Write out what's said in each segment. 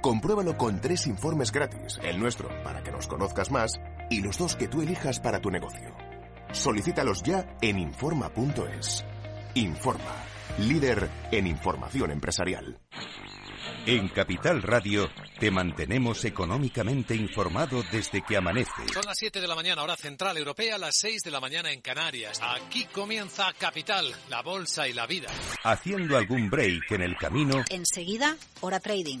Compruébalo con tres informes gratis, el nuestro para que nos conozcas más y los dos que tú elijas para tu negocio. Solicítalos ya en Informa.es. Informa, líder en información empresarial. En Capital Radio te mantenemos económicamente informado desde que amanece. Son las 7 de la mañana, hora central europea, las 6 de la mañana en Canarias. Aquí comienza Capital, la bolsa y la vida. Haciendo algún break en el camino. Enseguida, hora trading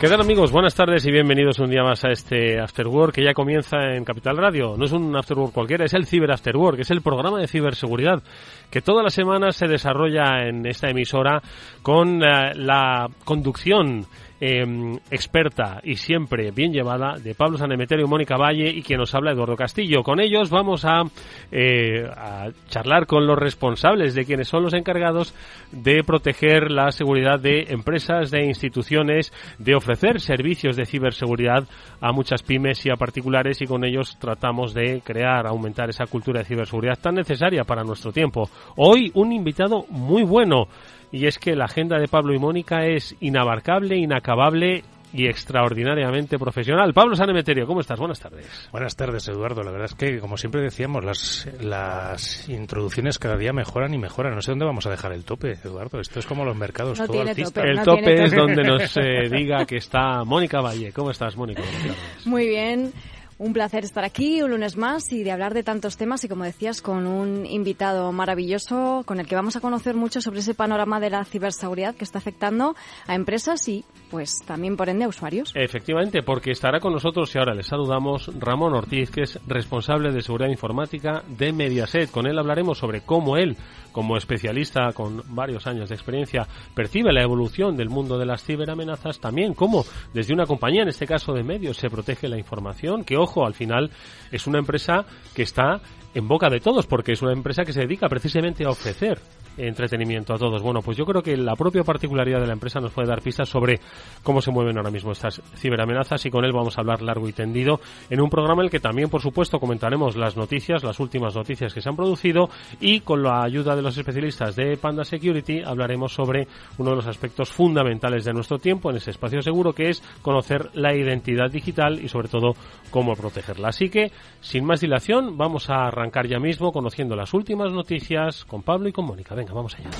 ¿Qué tal amigos? Buenas tardes y bienvenidos un día más a este After Work que ya comienza en Capital Radio. No es un After Work cualquiera, es el Ciber After Work, es el programa de ciberseguridad que todas las semanas se desarrolla en esta emisora con eh, la conducción Em, experta y siempre bien llevada de Pablo Sanemeterio y Mónica Valle y quien nos habla Eduardo Castillo. Con ellos vamos a, eh, a charlar con los responsables de quienes son los encargados de proteger la seguridad de empresas, de instituciones, de ofrecer servicios de ciberseguridad a muchas pymes y a particulares y con ellos tratamos de crear, aumentar esa cultura de ciberseguridad tan necesaria para nuestro tiempo. Hoy un invitado muy bueno y es que la agenda de Pablo y Mónica es inabarcable, inacabable y extraordinariamente profesional. Pablo Sanemeterio, ¿cómo estás? Buenas tardes. Buenas tardes, Eduardo. La verdad es que, como siempre decíamos, las, las introducciones cada día mejoran y mejoran. No sé dónde vamos a dejar el tope, Eduardo. Esto es como los mercados, no todo alcista. el tope, es donde nos eh, diga que está Mónica Valle. ¿Cómo estás, Mónica? Muy bien. Un placer estar aquí un lunes más y de hablar de tantos temas y como decías con un invitado maravilloso con el que vamos a conocer mucho sobre ese panorama de la ciberseguridad que está afectando a empresas y pues también por ende usuarios. Efectivamente, porque estará con nosotros y ahora les saludamos Ramón Ortiz, que es responsable de seguridad informática de Mediaset. Con él hablaremos sobre cómo él, como especialista con varios años de experiencia, percibe la evolución del mundo de las ciberamenazas, también cómo desde una compañía, en este caso de medios, se protege la información, que ojo, al final es una empresa que está en boca de todos, porque es una empresa que se dedica precisamente a ofrecer entretenimiento a todos. Bueno, pues yo creo que la propia particularidad de la empresa nos puede dar pistas sobre cómo se mueven ahora mismo estas ciberamenazas y con él vamos a hablar largo y tendido en un programa en el que también, por supuesto, comentaremos las noticias, las últimas noticias que se han producido y con la ayuda de los especialistas de Panda Security hablaremos sobre uno de los aspectos fundamentales de nuestro tiempo en ese espacio seguro que es conocer la identidad digital y sobre todo cómo protegerla. Así que, sin más dilación, vamos a ya mismo conociendo las últimas noticias con Pablo y con Mónica. Venga, vamos allá.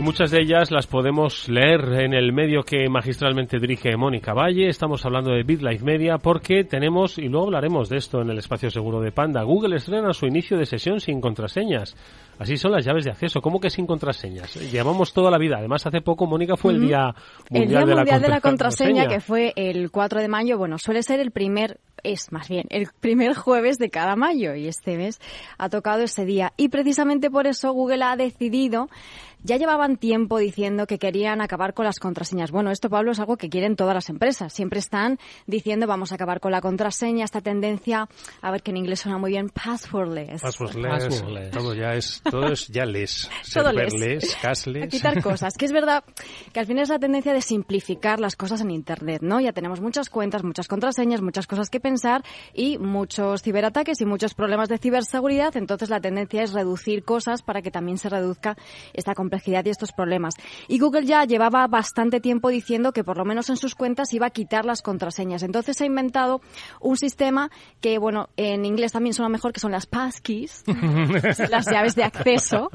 Muchas de ellas las podemos leer en el medio que magistralmente dirige Mónica Valle. Estamos hablando de BitLife Media porque tenemos, y luego hablaremos de esto en el espacio seguro de Panda, Google estrena su inicio de sesión sin contraseñas. Así son las llaves de acceso. ¿Cómo que sin contraseñas? Llevamos toda la vida. Además, hace poco, Mónica, fue el Día Mundial, el día de, mundial la de la Contraseña, que fue el 4 de mayo. Bueno, suele ser el primer es más bien el primer jueves de cada mayo y este mes ha tocado ese día. Y precisamente por eso Google ha decidido ya llevaban tiempo diciendo que querían acabar con las contraseñas. Bueno, esto, Pablo, es algo que quieren todas las empresas. Siempre están diciendo vamos a acabar con la contraseña, esta tendencia, a ver que en inglés suena muy bien, passwordless. Passwordless, todo ya es todo es ya les. Todo les. serverless, cashless. A quitar cosas. Que es verdad que al final es la tendencia de simplificar las cosas en Internet, ¿no? Ya tenemos muchas cuentas, muchas contraseñas, muchas cosas que pensar y muchos ciberataques y muchos problemas de ciberseguridad. Entonces la tendencia es reducir cosas para que también se reduzca esta complejidad y estos problemas. Y Google ya llevaba bastante tiempo diciendo que por lo menos en sus cuentas iba a quitar las contraseñas. Entonces ha inventado un sistema que, bueno, en inglés también suena mejor, que son las passkeys, las llaves de acceso.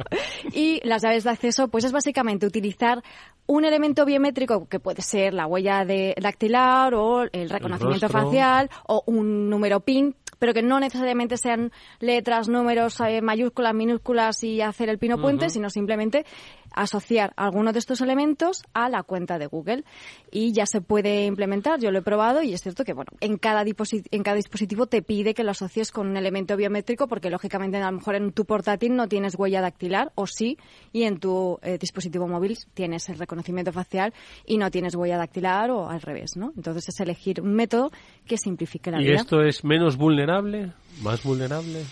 Y las llaves de acceso, pues es básicamente utilizar un elemento biométrico que puede ser la huella de dactilar o el reconocimiento facial o un número PIN, pero que no necesariamente sean letras, números, eh, mayúsculas, minúsculas y hacer el pino puente, sino simplemente asociar alguno de estos elementos a la cuenta de Google y ya se puede implementar. Yo lo he probado y es cierto que bueno, en cada en cada dispositivo te pide que lo asocies con un elemento biométrico porque lógicamente a lo mejor en tu portátil no tienes huella dactilar o sí y en tu eh, dispositivo móvil tienes el reconocimiento facial y no tienes huella dactilar o al revés, ¿no? Entonces es elegir un método que simplifique la ¿Y vida. esto es menos vulnerable? ¿Más vulnerable?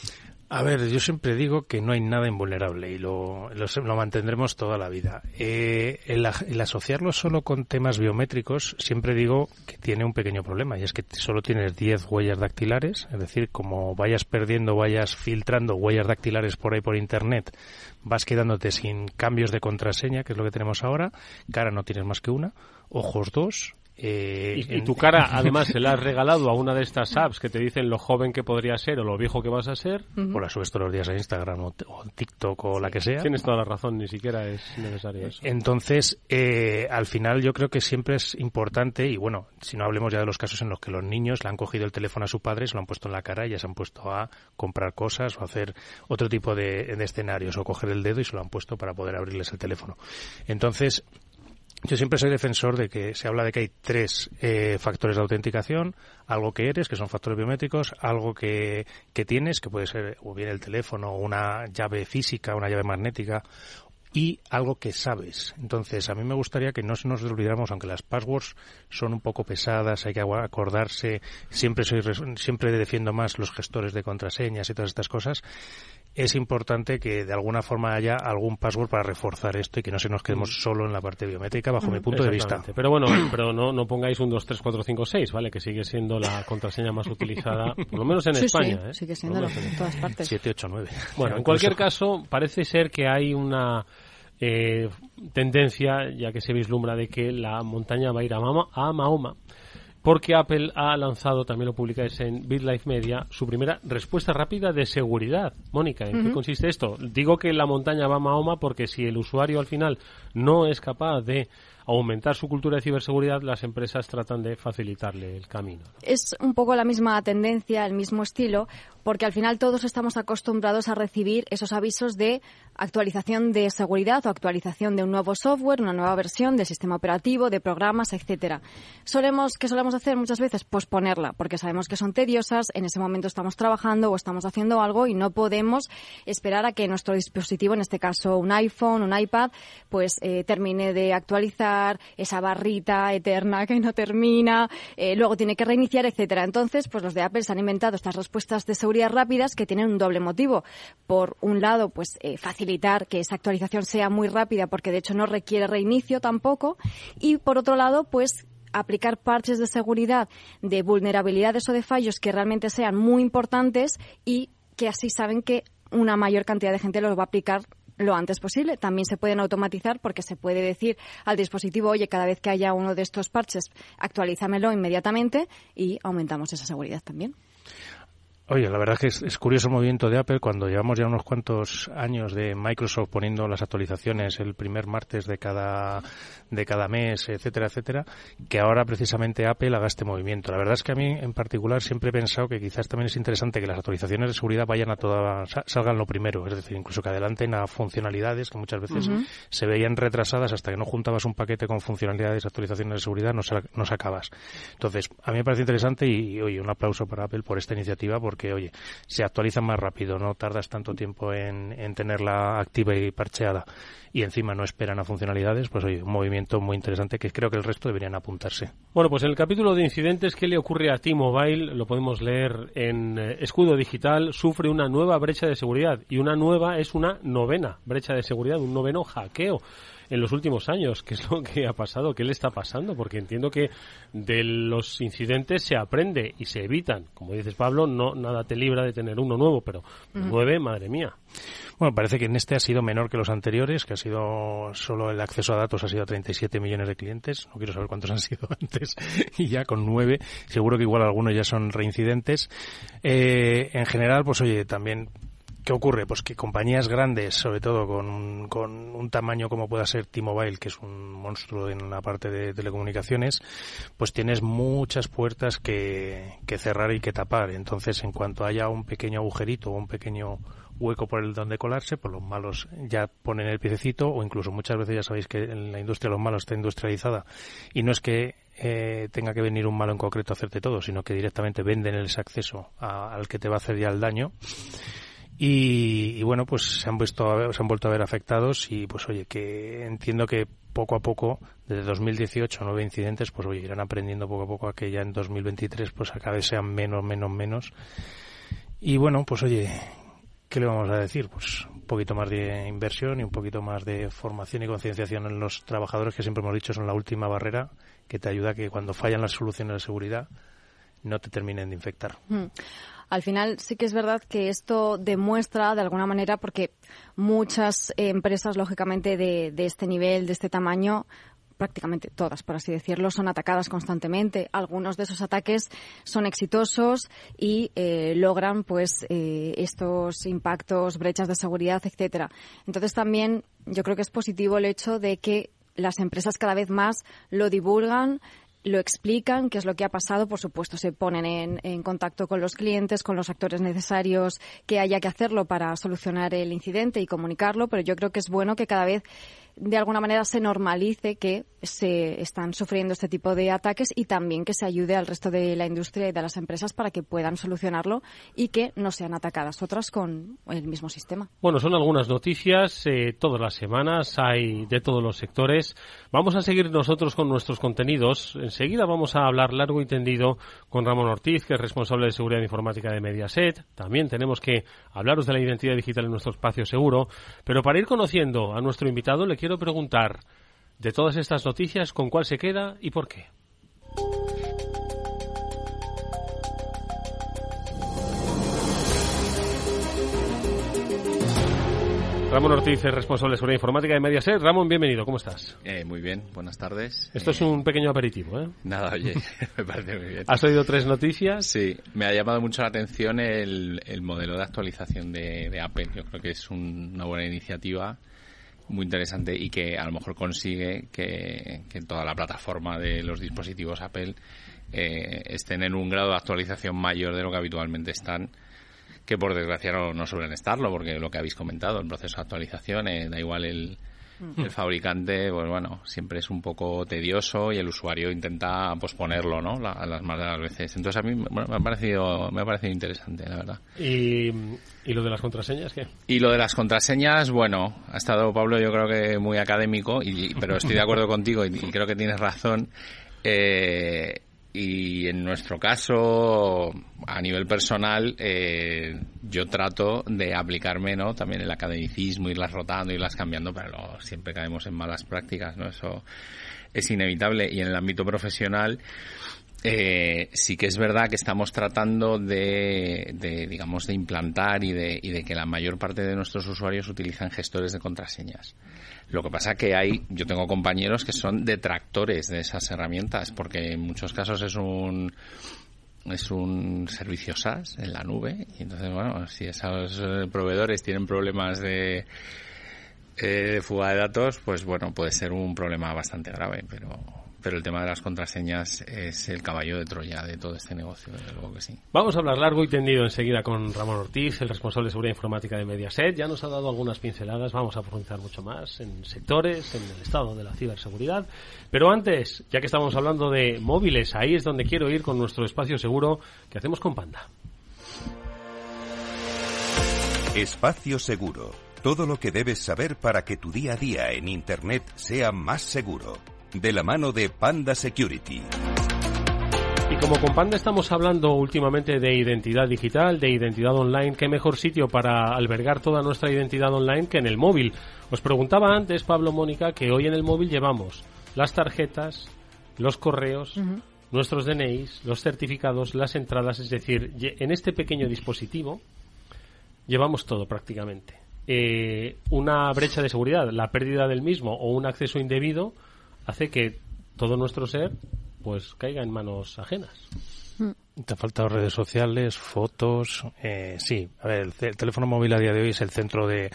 A ver, yo siempre digo que no hay nada invulnerable y lo, lo, mantendremos toda la vida. Eh, el, el asociarlo solo con temas biométricos, siempre digo que tiene un pequeño problema y es que solo tienes 10 huellas dactilares, es decir, como vayas perdiendo, vayas filtrando huellas dactilares por ahí por internet, vas quedándote sin cambios de contraseña, que es lo que tenemos ahora, cara no tienes más que una, ojos dos. Eh, Y, y en- tu cara, además, se la has regalado a una de estas apps que te dicen lo joven que podría ser o lo viejo que vas a ser. o la subes todos los días a Instagram o, o TikTok o la que sea. Tienes toda la razón, ni siquiera es necesario eso. Entonces, eh, al final yo creo que siempre es importante, y bueno, si no hablemos ya de los casos en los que los niños le han cogido el teléfono a su padre, se lo han puesto en la cara y ya se han puesto a comprar cosas o hacer otro tipo de, de escenarios o coger el dedo y se lo han puesto para poder abrirles el teléfono. Entonces, yo siempre soy defensor de que se habla de que hay tres eh, factores de autenticación, algo que eres, que son factores biométricos, algo que, que tienes, que puede ser o bien el teléfono, o una llave física, una llave magnética, y algo que sabes. Entonces, a mí me gustaría que no nos olvidáramos, aunque las passwords son un poco pesadas, hay que acordarse, siempre soy siempre defiendo más los gestores de contraseñas y todas estas cosas. Es importante que de alguna forma haya algún password para reforzar esto y que no se nos quedemos solo en la parte biométrica, bajo mi punto de vista. Pero bueno, pero no, no pongáis un 2, 3, 4, 5, 6, ¿vale? Que sigue siendo la contraseña más utilizada, por lo menos en Sí, España. sí, ¿eh? sigue siendo en todas partes. 7, 8, 9. Bueno, en cualquier caso, parece ser que hay una eh, tendencia, ya que se vislumbra, de que la montaña va a ir a, Mama- a Mahoma, porque Apple ha lanzado, también lo publicáis en BitLife Media, su primera respuesta rápida de seguridad. Mónica, ¿en qué consiste esto? Digo que la montaña va a Mahoma porque si el usuario al final no es capaz de aumentar su cultura de ciberseguridad, las empresas tratan de facilitarle el camino. es un poco la misma tendencia, el mismo estilo, porque al final todos estamos acostumbrados a recibir esos avisos de actualización de seguridad o actualización de un nuevo software, una nueva versión del sistema operativo, de programas, etcétera. Solemos, ¿qué solemos hacer muchas veces? Posponerla, porque sabemos que son tediosas, en ese momento estamos trabajando o estamos haciendo algo y no podemos esperar a que nuestro dispositivo, en este caso un iPhone, un iPad, pues eh, termine de actualizar esa barrita eterna que no termina, eh, luego tiene que reiniciar, etcétera. Entonces, pues los de Apple se han inventado estas respuestas de seguridad rápidas que tienen un doble motivo. Por un lado, pues eh, facilitar que esa actualización sea muy rápida, porque de hecho no requiere reinicio tampoco, y por otro lado, pues aplicar parches de seguridad de vulnerabilidades o de fallos que realmente sean muy importantes y que así saben que una mayor cantidad de gente los va a aplicar lo antes posible. También se pueden automatizar porque se puede decir al dispositivo, oye, cada vez que haya uno de estos parches, actualízamelo inmediatamente y aumentamos esa seguridad también. Oye, la verdad es que es, es curioso el movimiento de Apple cuando llevamos ya unos cuantos años de Microsoft poniendo las actualizaciones el primer martes de cada de cada mes, etcétera, etcétera, que ahora precisamente Apple haga este movimiento. La verdad es que a mí en particular siempre he pensado que quizás también es interesante que las actualizaciones de seguridad vayan a toda sa- salgan lo primero, es decir, incluso que adelanten a funcionalidades que muchas veces se veían retrasadas hasta que no juntabas un paquete con funcionalidades actualizaciones de seguridad no, no sacabas. Entonces, a mí me parece interesante y, y, oye, un aplauso para Apple por esta iniciativa porque, oye, se actualiza más rápido, no tardas tanto tiempo en, en tenerla activa y parcheada y encima no esperan a funcionalidades, pues oye, un movimiento muy interesante que creo que el resto deberían apuntarse. Bueno, pues el capítulo de incidentes, ¿qué le ocurre a T-Mobile? Lo podemos leer en eh, Escudo Digital, sufre una nueva brecha de seguridad y una nueva es una novena brecha de seguridad, un noveno hackeo en los últimos años. ¿Qué es lo que ha pasado? ¿Qué le está pasando? Porque entiendo que de los incidentes se aprende y se evitan. Como dices, Pablo, no nada te libra de tener uno nuevo, pero nueve, madre mía. Bueno, parece que en este ha sido menor que los anteriores, que ha sido solo el acceso a datos ha sido a 37 millones de clientes. No quiero saber cuántos han sido antes. y ya con nueve, seguro que igual algunos ya son reincidentes. Eh, en general, pues oye, también ¿Qué ocurre? Pues que compañías grandes, sobre todo con, con un tamaño como pueda ser T-Mobile, que es un monstruo en la parte de telecomunicaciones, pues tienes muchas puertas que, que cerrar y que tapar. Entonces, en cuanto haya un pequeño agujerito o un pequeño hueco por el donde colarse, pues los malos ya ponen el piececito o incluso muchas veces ya sabéis que en la industria los malos está industrializada y no es que eh, tenga que venir un malo en concreto a hacerte todo, sino que directamente venden ese acceso al que te va a hacer ya el daño y, bueno, pues se han, visto, se han vuelto a ver afectados y pues oye, que entiendo que poco a poco, desde 2018, nueve incidentes, pues oye, irán aprendiendo poco a poco a que ya en 2023 pues cada vez sean menos, menos, menos. Y bueno, pues oye, ¿qué le vamos a decir? Pues un poquito más de inversión y un poquito más de formación y concienciación en los trabajadores que siempre hemos dicho son la última barrera que te ayuda a que cuando fallan las soluciones de seguridad no te terminen de infectar. Mm. Al final sí que es verdad que esto demuestra de alguna manera porque muchas empresas, lógicamente, de, este nivel, de este tamaño, prácticamente todas, por así decirlo, son atacadas constantemente. Algunos de esos ataques son exitosos y eh, logran, pues, eh, estos impactos, brechas de seguridad, etcétera. Entonces también yo creo que es positivo el hecho de que las empresas cada vez más lo divulgan, lo explican, qué es lo que ha pasado, por supuesto se ponen en, en, contacto con los clientes, con los actores necesarios que haya que hacerlo para solucionar el incidente y comunicarlo, pero yo creo que es bueno que cada vez de alguna manera se normalice que se están sufriendo este tipo de ataques y también que se ayude al resto de la industria y de las empresas para que puedan solucionarlo y que no sean atacadas otras con el mismo sistema. Bueno, son algunas noticias eh, todas las semanas, hay de todos los sectores. Vamos a seguir nosotros con nuestros contenidos. Enseguida vamos a hablar largo y tendido con Ramón Ortiz, que es responsable de seguridad informática de Mediaset. También tenemos que hablaros de la identidad digital en nuestro espacio seguro. Pero para ir conociendo a nuestro invitado, le quiero preguntar de todas estas noticias con cuál se queda y por qué. Ramón Ortiz es responsable de seguridad informática de Mediaset. Ramón, bienvenido, ¿cómo estás? Eh, muy bien, buenas tardes. Esto es un pequeño aperitivo, ¿eh? Nada, oye, me parece muy bien. ¿Has oído tres noticias? Sí, me ha llamado mucho la atención el, modelo de actualización de, Apple. Yo creo que es una buena iniciativa muy interesante y que a lo mejor consigue que, toda la plataforma de los dispositivos Apple eh, estén en un grado de actualización mayor de lo que habitualmente están que por desgracia no, suelen estarlo porque lo que habéis comentado el proceso de actualización eh, da igual el, el fabricante, pues bueno, siempre es un poco tedioso y el usuario intenta posponerlo, ¿no? a las más de las veces. Entonces a mí me ha parecido, me ha parecido interesante, la verdad. ¿Y, ¿Y lo de las contraseñas qué? Y lo de las contraseñas, bueno, ha estado Pablo yo creo que muy académico, y, pero estoy de acuerdo contigo y, y, creo que tienes razón. Eh, y en nuestro caso, a nivel personal, eh, yo trato de aplicarme, ¿no? También el academicismo, irlas rotando, irlas cambiando, pero siempre caemos en malas prácticas, ¿no? Eso es inevitable. Y en el ámbito profesional, eh, sí que es verdad que estamos tratando de, de, digamos, de implantar y de, y de que la mayor parte de nuestros usuarios utilicen gestores de contraseñas. Lo que pasa que hay, yo tengo compañeros que son detractores de esas herramientas, porque en muchos casos es un es un servicio SaaS en la nube y entonces bueno si esos eh, proveedores tienen problemas de eh, fuga de datos pues bueno puede ser un problema bastante grave pero pero el tema de las contraseñas es el caballo de Troya de todo este negocio, desde luego que sí. Vamos a hablar largo y tendido enseguida con Ramón Ortiz, el responsable de seguridad informática de Mediaset. Ya nos ha dado algunas pinceladas, vamos a profundizar mucho más en sectores, en el estado de la ciberseguridad. Pero antes, ya que estamos hablando de móviles, ahí es donde quiero ir con nuestro espacio seguro que hacemos con Panda. Espacio Seguro. Todo lo que debes saber para que tu día a día en Internet sea más seguro. De la mano de Panda Security. Y como con Panda estamos hablando últimamente de identidad digital, de identidad online, qué mejor sitio para albergar toda nuestra identidad online que en el móvil. Os preguntaba antes, Pablo Mónica, que hoy en el móvil llevamos las tarjetas, los correos, nuestros DNIs, los certificados, las entradas, es decir, en este pequeño dispositivo llevamos todo prácticamente. Eh, una brecha de seguridad, la pérdida del mismo o un acceso indebido hace que todo nuestro ser pues caiga en manos ajenas. Mm. Te han faltado redes sociales, fotos. Eh, sí, a ver, el, teléfono móvil a día de hoy es el centro de,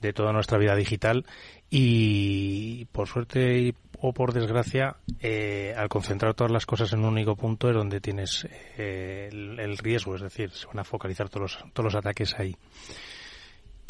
de toda nuestra vida digital y por suerte o por desgracia, eh, al concentrar todas las cosas en un único punto es donde tienes eh, el, riesgo, es decir, se van a focalizar todos todos los ataques ahí.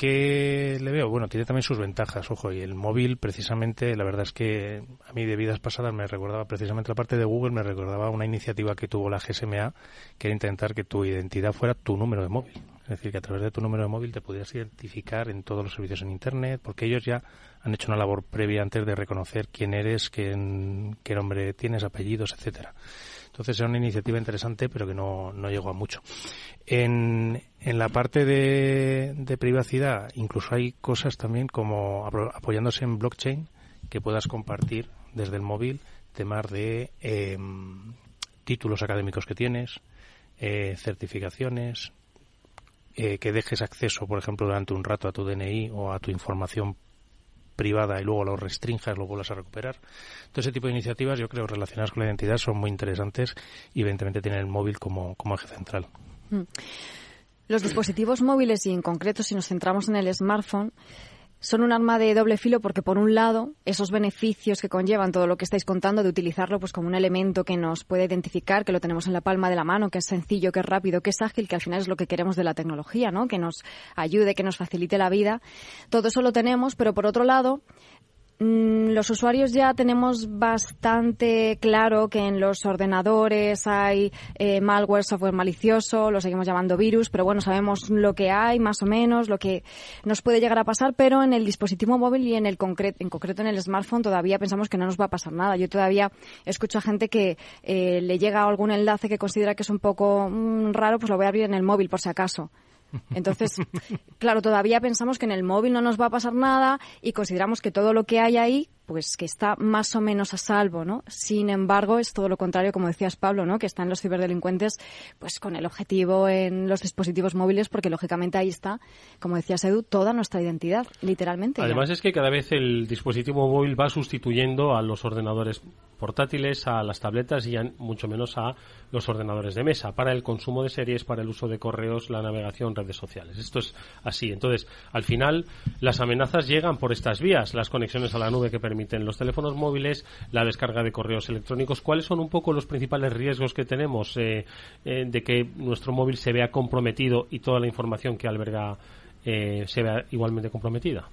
¿Qué le veo? Bueno, tiene también sus ventajas, ojo, y el móvil precisamente, la verdad es que a mí de vidas pasadas me recordaba precisamente la parte de Google, me recordaba una iniciativa que tuvo la GSMA, que era intentar que tu identidad fuera tu número de móvil. Es decir, que a través de tu número de móvil te pudieras identificar en todos los servicios en Internet, porque ellos ya han hecho una labor previa antes de reconocer quién eres, qué, qué nombre tienes, apellidos, etcétera. Entonces era una iniciativa interesante, pero que no, no llegó a mucho. En, en la parte de, de, privacidad, incluso hay cosas también como apoyándose en blockchain que puedas compartir desde el móvil temas de eh, títulos académicos que tienes, eh, certificaciones, eh, que dejes acceso, por ejemplo, durante un rato a tu DNI o a tu información privada y luego lo restringas, lo vuelvas a recuperar. Todo ese tipo de iniciativas, yo creo, relacionadas con la identidad son muy interesantes y evidentemente tienen el móvil como, como eje central. Mm. Los dispositivos móviles y en concreto si nos centramos en el smartphone, son un arma de doble filo porque por un lado esos beneficios que conllevan todo lo que estáis contando de utilizarlo pues como un elemento que nos puede identificar que lo tenemos en la palma de la mano que es sencillo que es rápido que es ágil que al final es lo que queremos de la tecnología no que nos ayude que nos facilite la vida. Todo eso lo tenemos pero por otro lado los usuarios ya tenemos bastante claro que en los ordenadores hay eh, malware, software malicioso, lo seguimos llamando virus, pero bueno, sabemos lo que hay más o menos, lo que nos puede llegar a pasar, pero en el dispositivo móvil y en el concreto, en concreto en el smartphone todavía pensamos que no nos va a pasar nada. Yo todavía escucho a gente que eh, le llega algún enlace que considera que es un poco mm, raro, pues lo voy a abrir en el móvil por si acaso. Entonces, claro, todavía pensamos que en el móvil no nos va a pasar nada y consideramos que todo lo que hay ahí pues que está más o menos a salvo, ¿no? Sin embargo, es todo lo contrario, como decías Pablo, ¿no? Que están los ciberdelincuentes pues con el objetivo en los dispositivos móviles porque lógicamente ahí está, como decías Edu, toda nuestra identidad, literalmente. Además es que cada vez el dispositivo móvil va sustituyendo a los ordenadores portátiles, a las tabletas y mucho menos a los ordenadores de mesa para el consumo de series, para el uso de correos, la navegación, redes sociales. Esto es así. Entonces, al final, las amenazas llegan por estas vías, las conexiones a la nube que permiten los teléfonos móviles, la descarga de correos electrónicos. ¿Cuáles son un poco los principales riesgos que tenemos eh, eh, de que nuestro móvil se vea comprometido y toda la información que alberga eh, se vea igualmente comprometida?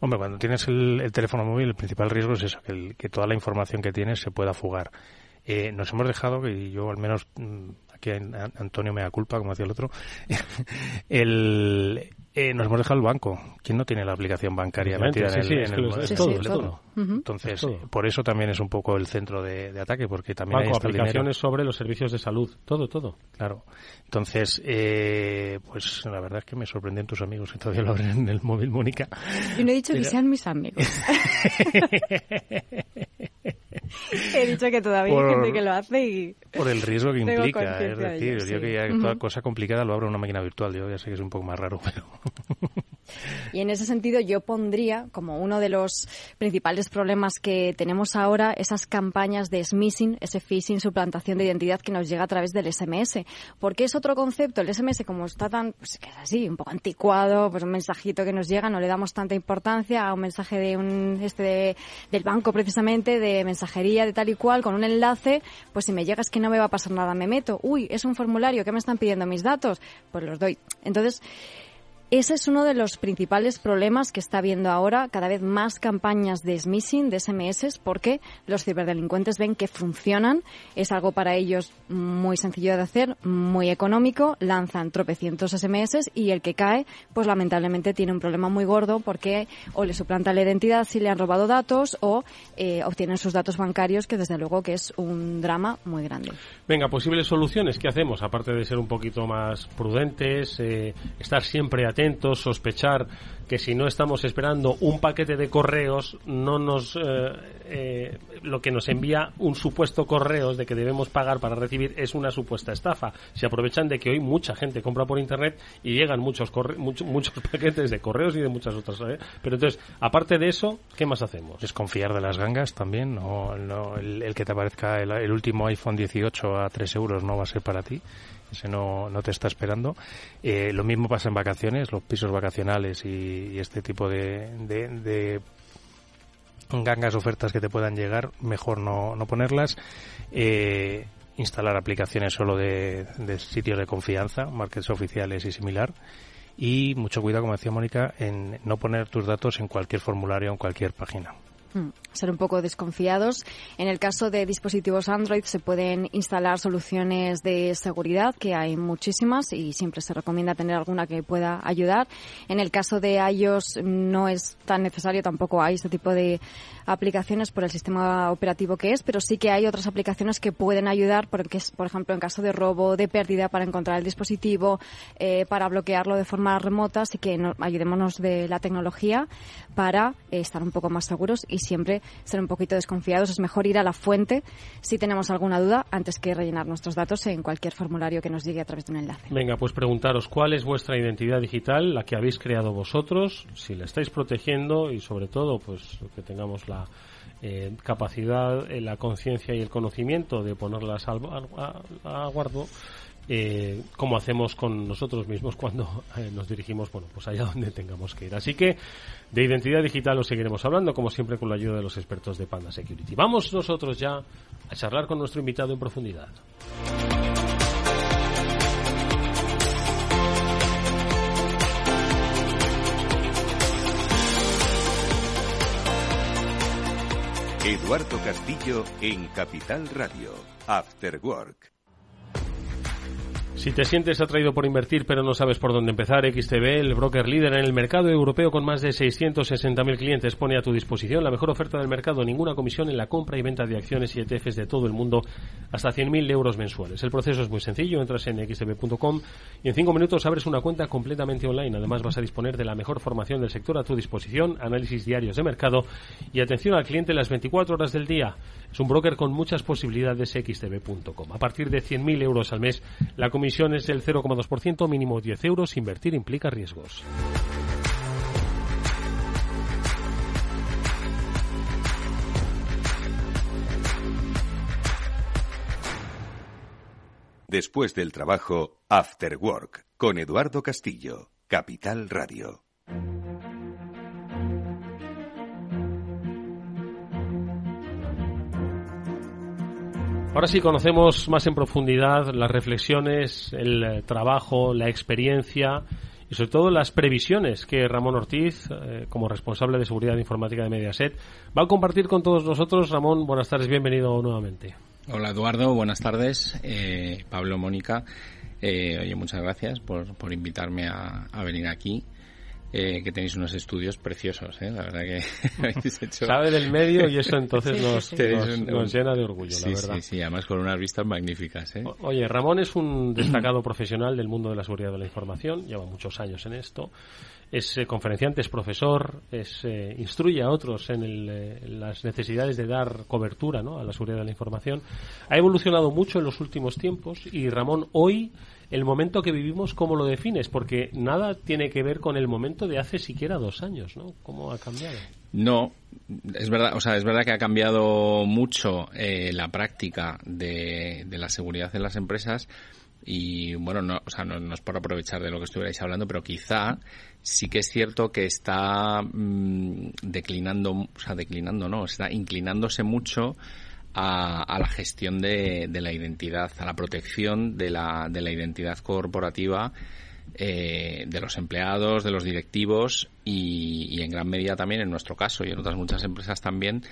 Hombre, cuando tienes el, teléfono móvil, el principal riesgo es eso, que, toda la información que tienes se pueda fugar. nos hemos dejado, y yo al menos mm, aquí Antonio me da culpa, como decía el otro, el, eh, nos hemos dejado el banco. ¿Quién no tiene la aplicación bancaria metida en el, sí, Entonces, por eso también es un poco el centro de, ataque, porque también hay aplicaciones sobre los servicios de salud, todo, todo. Claro. Entonces, eh, pues la verdad es que me sorprenden tus amigos que todavía lo abren en el móvil, Mónica. Yo no he dicho que sean mis amigos. He dicho que todavía hay gente que lo hace y... Por el riesgo que implica, es decir, yo que ya toda cosa complicada lo abro en una máquina virtual, yo ya sé que es un poco más raro, pero... Y en ese sentido yo pondría como uno de los principales problemas que tenemos ahora esas campañas de smishing, ese phishing, suplantación de identidad que nos llega a través del SMS. Porque es otro concepto, el SMS como está tan, pues que es así, un poco anticuado, pues un mensajito que nos llega, no le damos tanta importancia a un mensaje de un, este del banco precisamente, de mensajería, de tal y cual, con un enlace, pues si me llega es que no me va a pasar nada, me meto, uy, es un formulario, que me están pidiendo mis datos? Pues los doy. Entonces, Ese es uno de los principales problemas que está habiendo ahora, cada vez más campañas de smishing, de SMS, porque los ciberdelincuentes ven que funcionan, es algo para ellos muy sencillo de hacer, muy económico, lanzan tropecientos SMS y el que cae, pues lamentablemente tiene un problema muy gordo porque o le suplanta la identidad si le han robado datos o eh, obtienen sus datos bancarios, que desde luego que es un drama muy grande. Venga, posibles soluciones, ¿qué hacemos? Aparte de ser un poquito más prudentes, eh, estar siempre atentos sospechar que si no estamos esperando un paquete de correos, no nos eh, eh, lo que nos envía un supuesto correo de que debemos pagar para recibir es una supuesta estafa. Se aprovechan de que hoy mucha gente compra por internet y llegan muchos muchos paquetes de correos y de muchas otras. ¿eh? Pero entonces, aparte de eso, ¿qué más hacemos? Desconfiar de las gangas también. No, el, que te aparezca el, el último iPhone 18 a 3 euros no va a ser para ti ese no, no te está esperando. Eh, lo mismo pasa en vacaciones, los pisos vacacionales y, este tipo de, de, gangas ofertas que te puedan llegar, mejor no, no ponerlas. Eh, instalar aplicaciones solo de, de sitios de confianza, markets oficiales y similar. Y mucho cuidado, como decía Mónica, en no poner tus datos en cualquier formulario o en cualquier página. Mm, ser un poco desconfiados. En el caso de dispositivos Android se pueden instalar soluciones de seguridad, que hay muchísimas y siempre se recomienda tener alguna que pueda ayudar. En el caso de iOS no es tan necesario, tampoco hay este tipo de aplicaciones por el sistema operativo que es, pero sí que hay otras aplicaciones que pueden ayudar, porque es, por ejemplo, en caso de robo, de pérdida, para encontrar el dispositivo, eh, para bloquearlo de forma remota, así que ayudémonos de la tecnología para eh, estar un poco más seguros siempre ser un poquito desconfiados. Es mejor ir a la fuente si tenemos alguna duda antes que rellenar nuestros datos en cualquier formulario que nos llegue a través de un enlace. Venga, pues preguntaros cuál es vuestra identidad digital, la que habéis creado vosotros, si la estáis protegiendo y sobre todo pues que tengamos la eh, capacidad, eh, la conciencia y el conocimiento de ponerlas a, a, guardo eh, como hacemos con nosotros mismos cuando eh, nos dirigimos, bueno, pues allá donde tengamos que ir. Así que de identidad digital lo seguiremos hablando, como siempre, con la ayuda de los expertos de Panda Security. Vamos nosotros ya a charlar con nuestro invitado en profundidad. Eduardo Castillo en Capital Radio, After Work. Si te sientes atraído por invertir pero no sabes por dónde empezar, XTB, el broker líder en el mercado europeo con más de 660.000 clientes, pone a tu disposición la mejor oferta del mercado, ninguna comisión en la compra y venta de acciones y ETFs de todo el mundo, hasta 100.000 euros mensuales. El proceso es muy sencillo, entras en xtb.com y en 5 minutos abres una cuenta completamente online. Además vas a disponer de la mejor formación del sector a tu disposición, análisis diarios de mercado y atención al cliente las 24 horas del día. Es un broker con muchas posibilidades xtb.com. A partir de 100.000 euros al mes, la comisión es del 0,2%, mínimo 10 euros. Invertir implica riesgos. Después del trabajo, After Work, con Eduardo Castillo, Capital Radio. Ahora sí conocemos más en profundidad las reflexiones, el eh, trabajo, la experiencia y sobre todo las previsiones que Ramón Ortiz, eh, como responsable de seguridad informática de Mediaset, va a compartir con todos nosotros. Ramón, buenas tardes, bienvenido nuevamente. Hola Eduardo, buenas tardes. Eh, Pablo, Mónica, oye, muchas gracias por, por invitarme a, a venir aquí. Eh, que tenéis unos estudios preciosos, ¿eh? la verdad que habéis hecho... Sabe del medio y eso entonces nos, nos, llena de orgullo, la verdad. Sí, sí, además con unas vistas magníficas. ¿eh? oye, Ramón es un destacado profesional del mundo de la seguridad de la información, lleva muchos años en esto, es eh, conferenciante, es profesor, es, eh, instruye a otros en, el, las necesidades de dar cobertura ¿no? a la seguridad de la información. Ha evolucionado mucho en los últimos tiempos y Ramón hoy el momento que vivimos, ¿cómo lo defines? Porque nada tiene que ver con el momento de hace siquiera dos años, ¿no? ¿Cómo ha cambiado? No, es verdad, o sea, es verdad que ha cambiado mucho eh, la práctica de, la seguridad en las empresas y bueno, no, o sea, no, es por aprovechar de lo que estuvierais hablando, pero quizá sí que es cierto que está mm, declinando, o sea, declinando, no, está inclinándose mucho a, la gestión de, la identidad, a la protección de la, de la identidad corporativa eh, de los empleados, de los directivos y, en gran medida también en nuestro caso y en otras muchas empresas también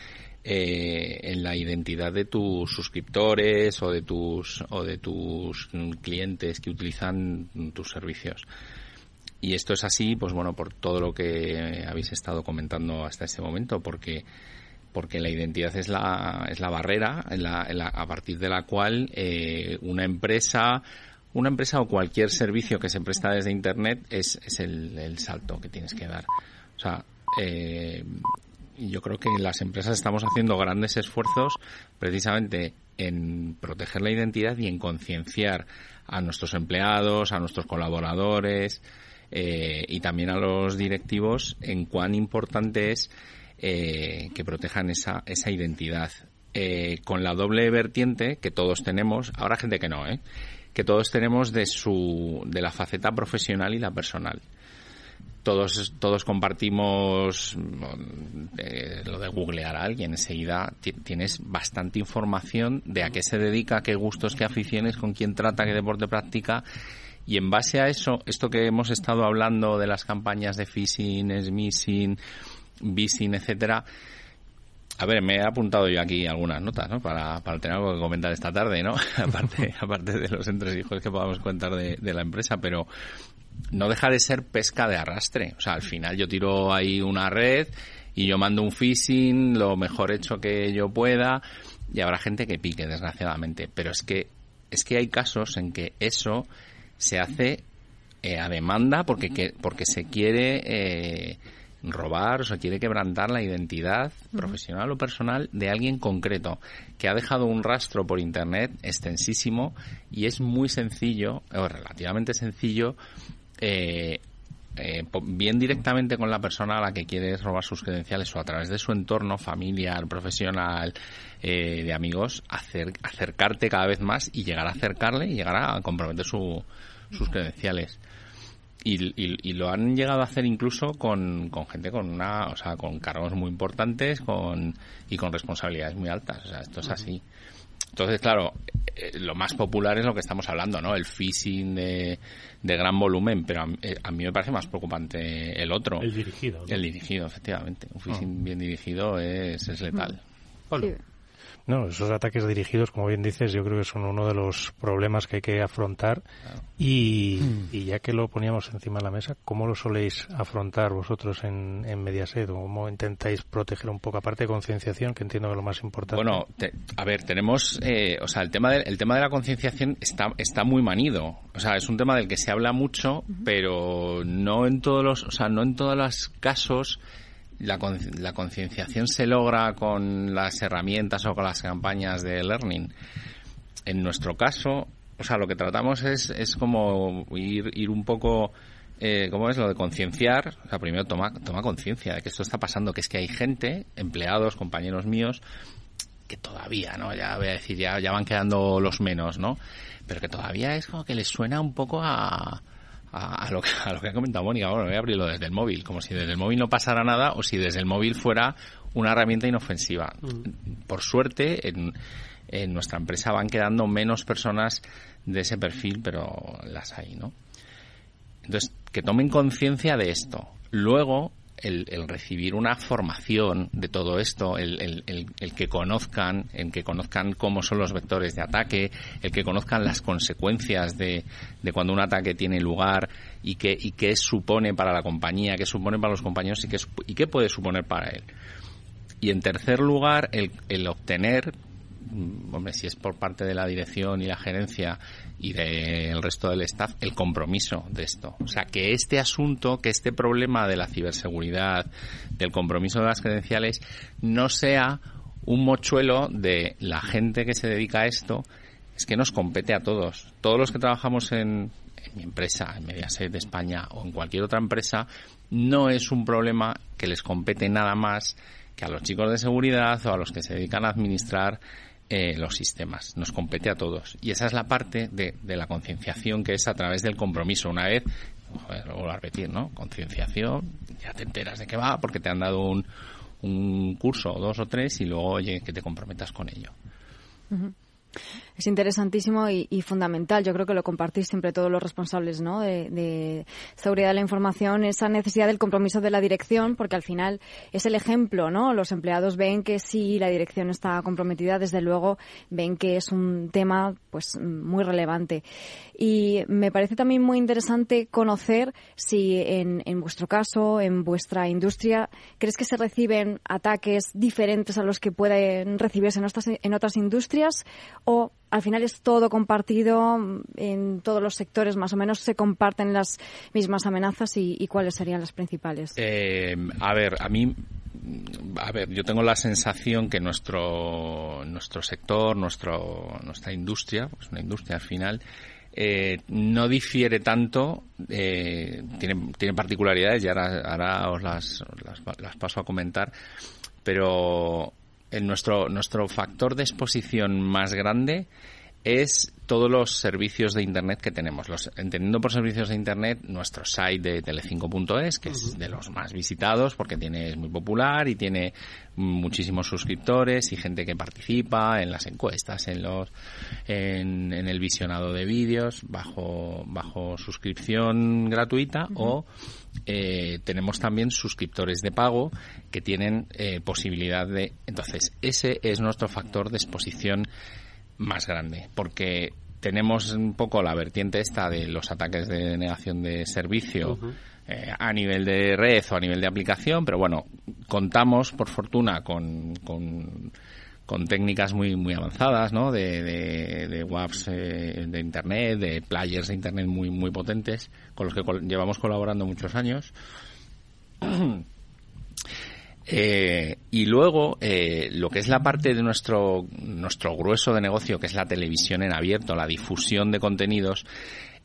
eh, en la identidad de tus suscriptores o de tus o de tus clientes que utilizan tus servicios. Y esto es así, pues bueno, por todo lo que habéis estado comentando hasta este momento, porque porque la identidad es la, es la barrera a partir de la cual eh, una empresa una empresa o cualquier servicio que se presta desde internet es, es el, salto que tienes que dar. O sea eh, yo creo que las empresas estamos haciendo grandes esfuerzos precisamente en proteger la identidad y en concienciar a nuestros empleados a nuestros colaboradores eh, y también a los directivos en cuán importante es eh, que protejan esa, esa identidad. Eh, con la doble vertiente que todos tenemos, ahora gente que no, ¿eh? que todos tenemos de, su, de la faceta profesional y la personal. Todos, todos compartimos mm, lo de googlear a alguien. Enseguida tienes bastante información de a qué se dedica, qué gustos, qué aficiones, con quién trata, qué deporte practica. Y en base a eso, esto que hemos estado hablando de las campañas de phishing, smishing, Bisin, etcétera. A ver, me he apuntado yo aquí algunas notas, ¿no? Para, para tener algo que comentar esta tarde, ¿no? aparte, aparte de los entresijos que podamos contar de, de la empresa, pero no deja de ser pesca de arrastre. O sea, al final yo tiro ahí una red y yo mando un phishing lo mejor hecho que yo pueda y habrá gente que pique, desgraciadamente. Pero es que, es que hay casos en que eso se hace eh, a demanda porque, que, porque se quiere eh, robar, o sea, quiere quebrantar la identidad profesional o personal de alguien concreto que ha dejado un rastro por internet extensísimo y es muy sencillo, o relativamente sencillo, eh, eh, bien directamente con la persona a la que quieres robar sus credenciales o a través de su entorno familiar, profesional, eh, de amigos, acercarte cada vez más y llegar a acercarle y llegar a comprometer su, sus credenciales. Y, lo han llegado a hacer incluso con, gente con una, o sea, con cargos muy importantes con, y con responsabilidades muy altas. O sea, esto es así. Entonces, claro, eh, lo más popular es lo que estamos hablando, ¿no? El phishing de, de gran volumen, pero a, eh, mí me parece más preocupante el otro. El dirigido. El dirigido, efectivamente. Un phishing ah. bien dirigido es, es letal. No, esos ataques dirigidos, como bien dices, yo creo que son uno de los problemas que hay que afrontar. Y, ya que lo poníamos encima de la mesa, ¿cómo lo soléis afrontar vosotros en, en Mediaset? ¿Cómo intentáis proteger un poco, aparte de concienciación, que entiendo que es lo más importante? Bueno, a ver, tenemos, eh, o sea, el tema, de, el tema de la concienciación está, está muy manido. O sea, es un tema del que se habla mucho, pero no en todos los, o sea, no en todos los casos la, la concienciación se logra con las herramientas o con las campañas de learning. En nuestro caso, o sea, lo que tratamos es, es como ir, ir un poco, eh, ¿cómo es lo de concienciar? O sea, primero toma, toma conciencia de que esto está pasando, que es que hay gente, empleados, compañeros míos, que todavía, ¿no? Ya voy a decir, ya, ya van quedando los menos, ¿no? Pero que todavía es como que les suena un poco a, a, lo que, a lo que ha comentado Mónica, bueno, voy a abrirlo desde el móvil, como si desde el móvil no pasara nada o si desde el móvil fuera una herramienta inofensiva. Mm. Por suerte, en, en nuestra empresa van quedando menos personas de ese perfil, pero las hay, ¿no? Entonces, que tomen conciencia de esto. Luego, el, recibir una formación de todo esto, el, que conozcan, el que conozcan cómo son los vectores de ataque, el que conozcan las consecuencias de, cuando un ataque tiene lugar y qué, y qué supone para la compañía, qué supone para los compañeros y qué, y qué puede suponer para él. Y en tercer lugar, el, el obtener Mm, hombre, si es por parte de la dirección y la gerencia y del resto del staff, el compromiso de esto. O sea, que este asunto, que este problema de la ciberseguridad, del compromiso de las credenciales, no sea un mochuelo de la gente que se dedica a esto, es que nos compete a todos. Todos los que trabajamos en, en mi empresa, en Mediaset de España o en cualquier otra empresa, no es un problema que les compete nada más que a los chicos de seguridad o a los que se dedican a administrar eh, los sistemas. Nos compete a todos. Y esa es la parte de, la concienciación que es a través del compromiso. Una vez, lo a repetir, ¿no? Concienciación, ya te enteras de qué va porque te han dado un, un curso, dos o tres, y luego, oye, que te comprometas con ello. Es interesantísimo y, fundamental. Yo creo que lo compartís siempre todos los responsables ¿no? de, seguridad de la información, esa necesidad del compromiso de la dirección, porque al final es el ejemplo, ¿no? Los empleados ven que si la dirección está comprometida, desde luego ven que es un tema pues muy relevante. Y me parece también muy interesante conocer si en, vuestro caso, en vuestra industria, crees que se reciben ataques diferentes a los que pueden recibirse en otras industrias o al final es todo compartido en todos los sectores, más o menos se comparten las mismas amenazas y, cuáles serían las principales. Eh, a ver, a mí a ver, yo tengo la sensación que nuestro nuestro sector, nuestro nuestra industria, pues una industria al final eh, no difiere tanto, eh, tiene, tiene particularidades y ahora, os las, las paso a comentar, pero en nuestro, nuestro factor de exposición más grande es todos los servicios de Internet que tenemos. Los, entendiendo por servicios de Internet nuestro site de telecinco.es, que es de los más visitados porque tiene, es muy popular y tiene muchísimos suscriptores y gente que participa en las encuestas, en, los, en, el visionado de vídeos bajo, bajo suscripción gratuita o eh, tenemos también suscriptores de pago que tienen eh, posibilidad de... Entonces, ese es nuestro factor de exposición más grande, porque tenemos un poco la vertiente esta de los ataques de negación de servicio eh, a nivel de red o a nivel de aplicación, pero bueno, contamos, por fortuna, con, con, técnicas muy muy avanzadas, ¿no? De, de, de WAPs eh, de Internet, de players de Internet muy muy potentes, con los que llevamos colaborando muchos años. Eh, y luego, eh, lo que es la parte de nuestro, nuestro grueso de negocio, que es la televisión en abierto, la difusión de contenidos,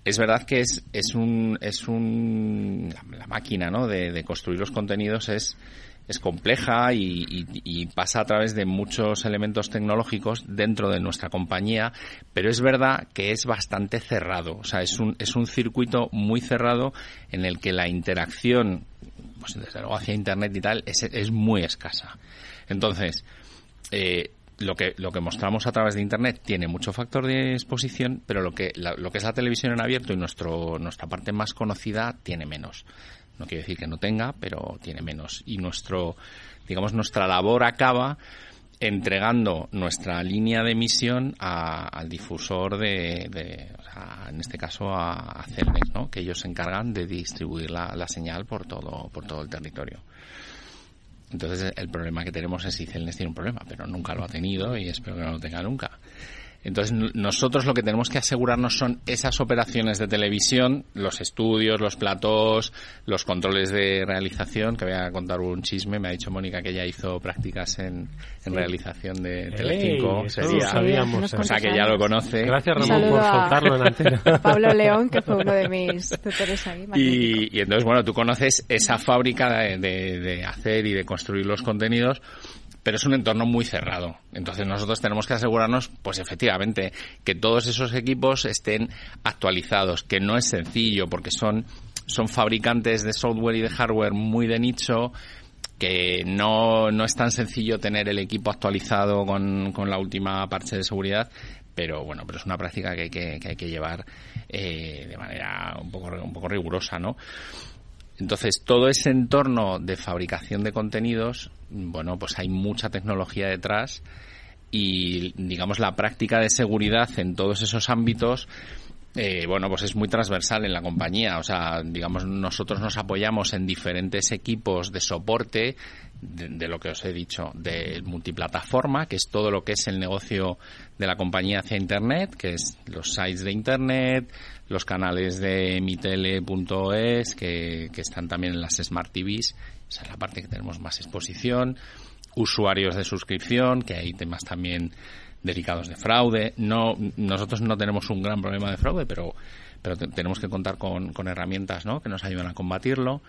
es verdad que es, es un, es un, la, máquina, ¿no? De, construir los contenidos es, es compleja y, y, pasa a través de muchos elementos tecnológicos dentro de nuestra compañía, pero es verdad que es bastante cerrado. O sea, es un, es un circuito muy cerrado en el que la interacción pues desde luego hacia Internet y tal, es, es muy escasa. Entonces, eh, lo que lo que mostramos a través de internet tiene mucho factor de exposición pero lo que lo que es la televisión en abierto y nuestro nuestra parte más conocida tiene menos no quiere decir que no tenga pero tiene menos y nuestro digamos nuestra labor acaba entregando nuestra línea de emisión al difusor de, en este caso a, a que ellos se encargan de distribuir la, la, señal por todo, por todo el territorio. Entonces el problema que tenemos es si Celnex tiene un problema, pero nunca lo ha tenido y espero que no lo tenga nunca. Entonces, nosotros lo que tenemos que asegurarnos son esas operaciones de televisión, los estudios, los platós, los controles de realización, que voy a contar un chisme, me ha dicho Mónica que ella hizo prácticas en, realización de Telecinco, sería, sabíamos, o sea que ya lo conoce. Gracias Ramón por soltarlo en antena. Pablo León, que fue uno de mis tutores ahí. Y, y, entonces, bueno, tú conoces esa fábrica de, de hacer y de construir los contenidos, pero es un entorno muy cerrado. Entonces nosotros tenemos que asegurarnos, pues efectivamente, que todos esos equipos estén actualizados, que no es sencillo porque son, son fabricantes de software y de hardware muy de nicho, que no, no es tan sencillo tener el equipo actualizado con, con la última parche de seguridad, pero bueno, pero es una práctica que hay que, hay que llevar eh, de manera un poco, un poco rigurosa, ¿no? Entonces, todo ese entorno de fabricación de contenidos, bueno, pues hay mucha tecnología detrás y, digamos, la práctica de seguridad en todos esos ámbitos, eh, bueno, pues es muy transversal en la compañía. O sea, digamos, nosotros nos apoyamos en diferentes equipos de soporte de, lo que os he dicho, de multiplataforma, que es todo lo que es el negocio de la compañía hacia Internet, que es los sites de Internet, los canales de mitele.es, que, que están también en las Smart TVs, esa es la parte que tenemos más exposición, usuarios de suscripción, que hay temas también delicados de fraude. No, nosotros no tenemos un gran problema de fraude, pero, pero tenemos que contar con, con herramientas ¿no? que nos ayudan a combatirlo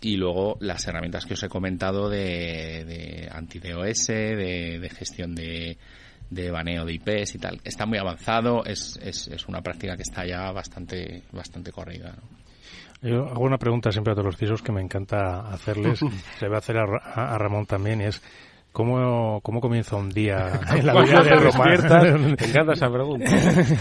y luego las herramientas que os he comentado de, de anti-DOS, de, gestión de, de baneo de IPs y tal. Está muy avanzado, es, es, es una práctica que está ya bastante, bastante corrida. Yo hago una pregunta siempre a todos los CISOs que me encanta hacerles, se va a hacer a, a Ramón también, es ¿Cómo, ¿Cómo comienza un día en la vida de Román? Me encanta esa pregunta.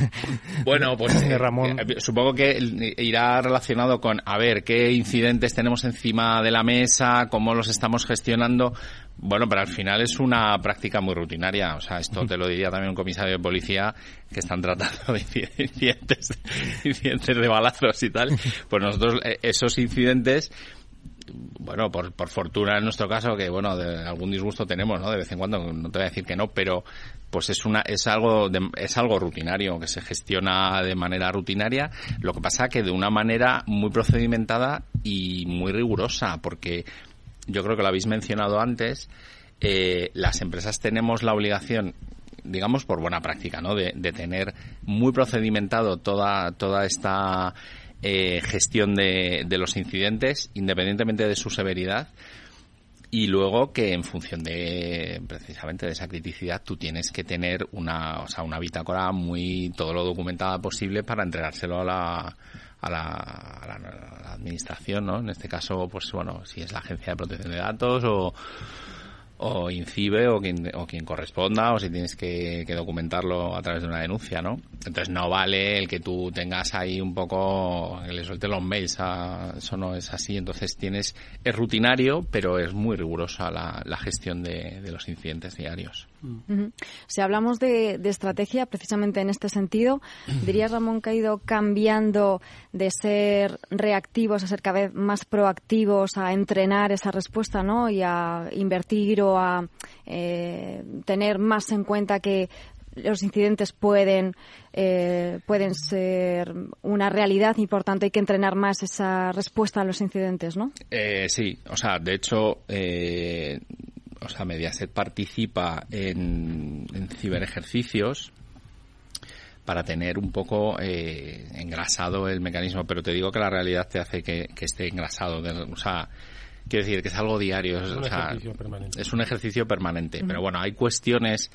bueno, pues eh, Ramón. Eh, supongo que irá relacionado con, a ver, qué incidentes tenemos encima de la mesa, cómo los estamos gestionando. Bueno, pero al final es una práctica muy rutinaria. O sea, esto te lo diría también un comisario de policía que están tratando de incidentes, incidentes de balazos y tal. Pues nosotros, eh, esos incidentes, bueno, por, por fortuna en nuestro caso, que bueno, de algún disgusto tenemos, ¿no? De vez en cuando, no te voy a decir que no, pero pues es una, es algo, es algo rutinario, que se gestiona de manera rutinaria. Lo que pasa que de una manera muy procedimentada y muy rigurosa, porque yo creo que lo habéis mencionado antes, eh, las empresas tenemos la obligación digamos por buena práctica, ¿no? De, de tener muy procedimentado toda, toda esta eh, gestión de, de, los incidentes, independientemente de su severidad. Y luego que en función de precisamente de esa criticidad tú tienes que tener una, o sea, una bitácora muy todo lo documentada posible para entregárselo a la, a la, a la, administración, ¿no? En este caso, pues bueno, si es la Agencia de Protección de Datos o, o INCIBE o quien, o quien corresponda o si tienes que, documentarlo a través de una denuncia, ¿no? Entonces no vale el que tú tengas ahí un poco, que le suelte los mails, eso no es así. Entonces tienes, es rutinario, pero es muy rigurosa la, la gestión de, los incidentes diarios. Si hablamos de, de, estrategia, precisamente en este sentido, ¿dirías, Ramón, que ha ido cambiando de ser reactivos a ser cada vez más proactivos, a entrenar esa respuesta, ¿no? Y a invertir o a eh, tener más en cuenta que los incidentes pueden eh, pueden ser una realidad importante hay que entrenar más esa respuesta a los incidentes no eh, sí o sea de hecho eh, o sea Mediaset participa en, en ciberejercicios para tener un poco eh, engrasado el mecanismo pero te digo que la realidad te hace que, que esté engrasado o sea Quiero decir que es algo diario. Es un ejercicio permanente. Es un ejercicio permanente. Pero bueno, hay cuestiones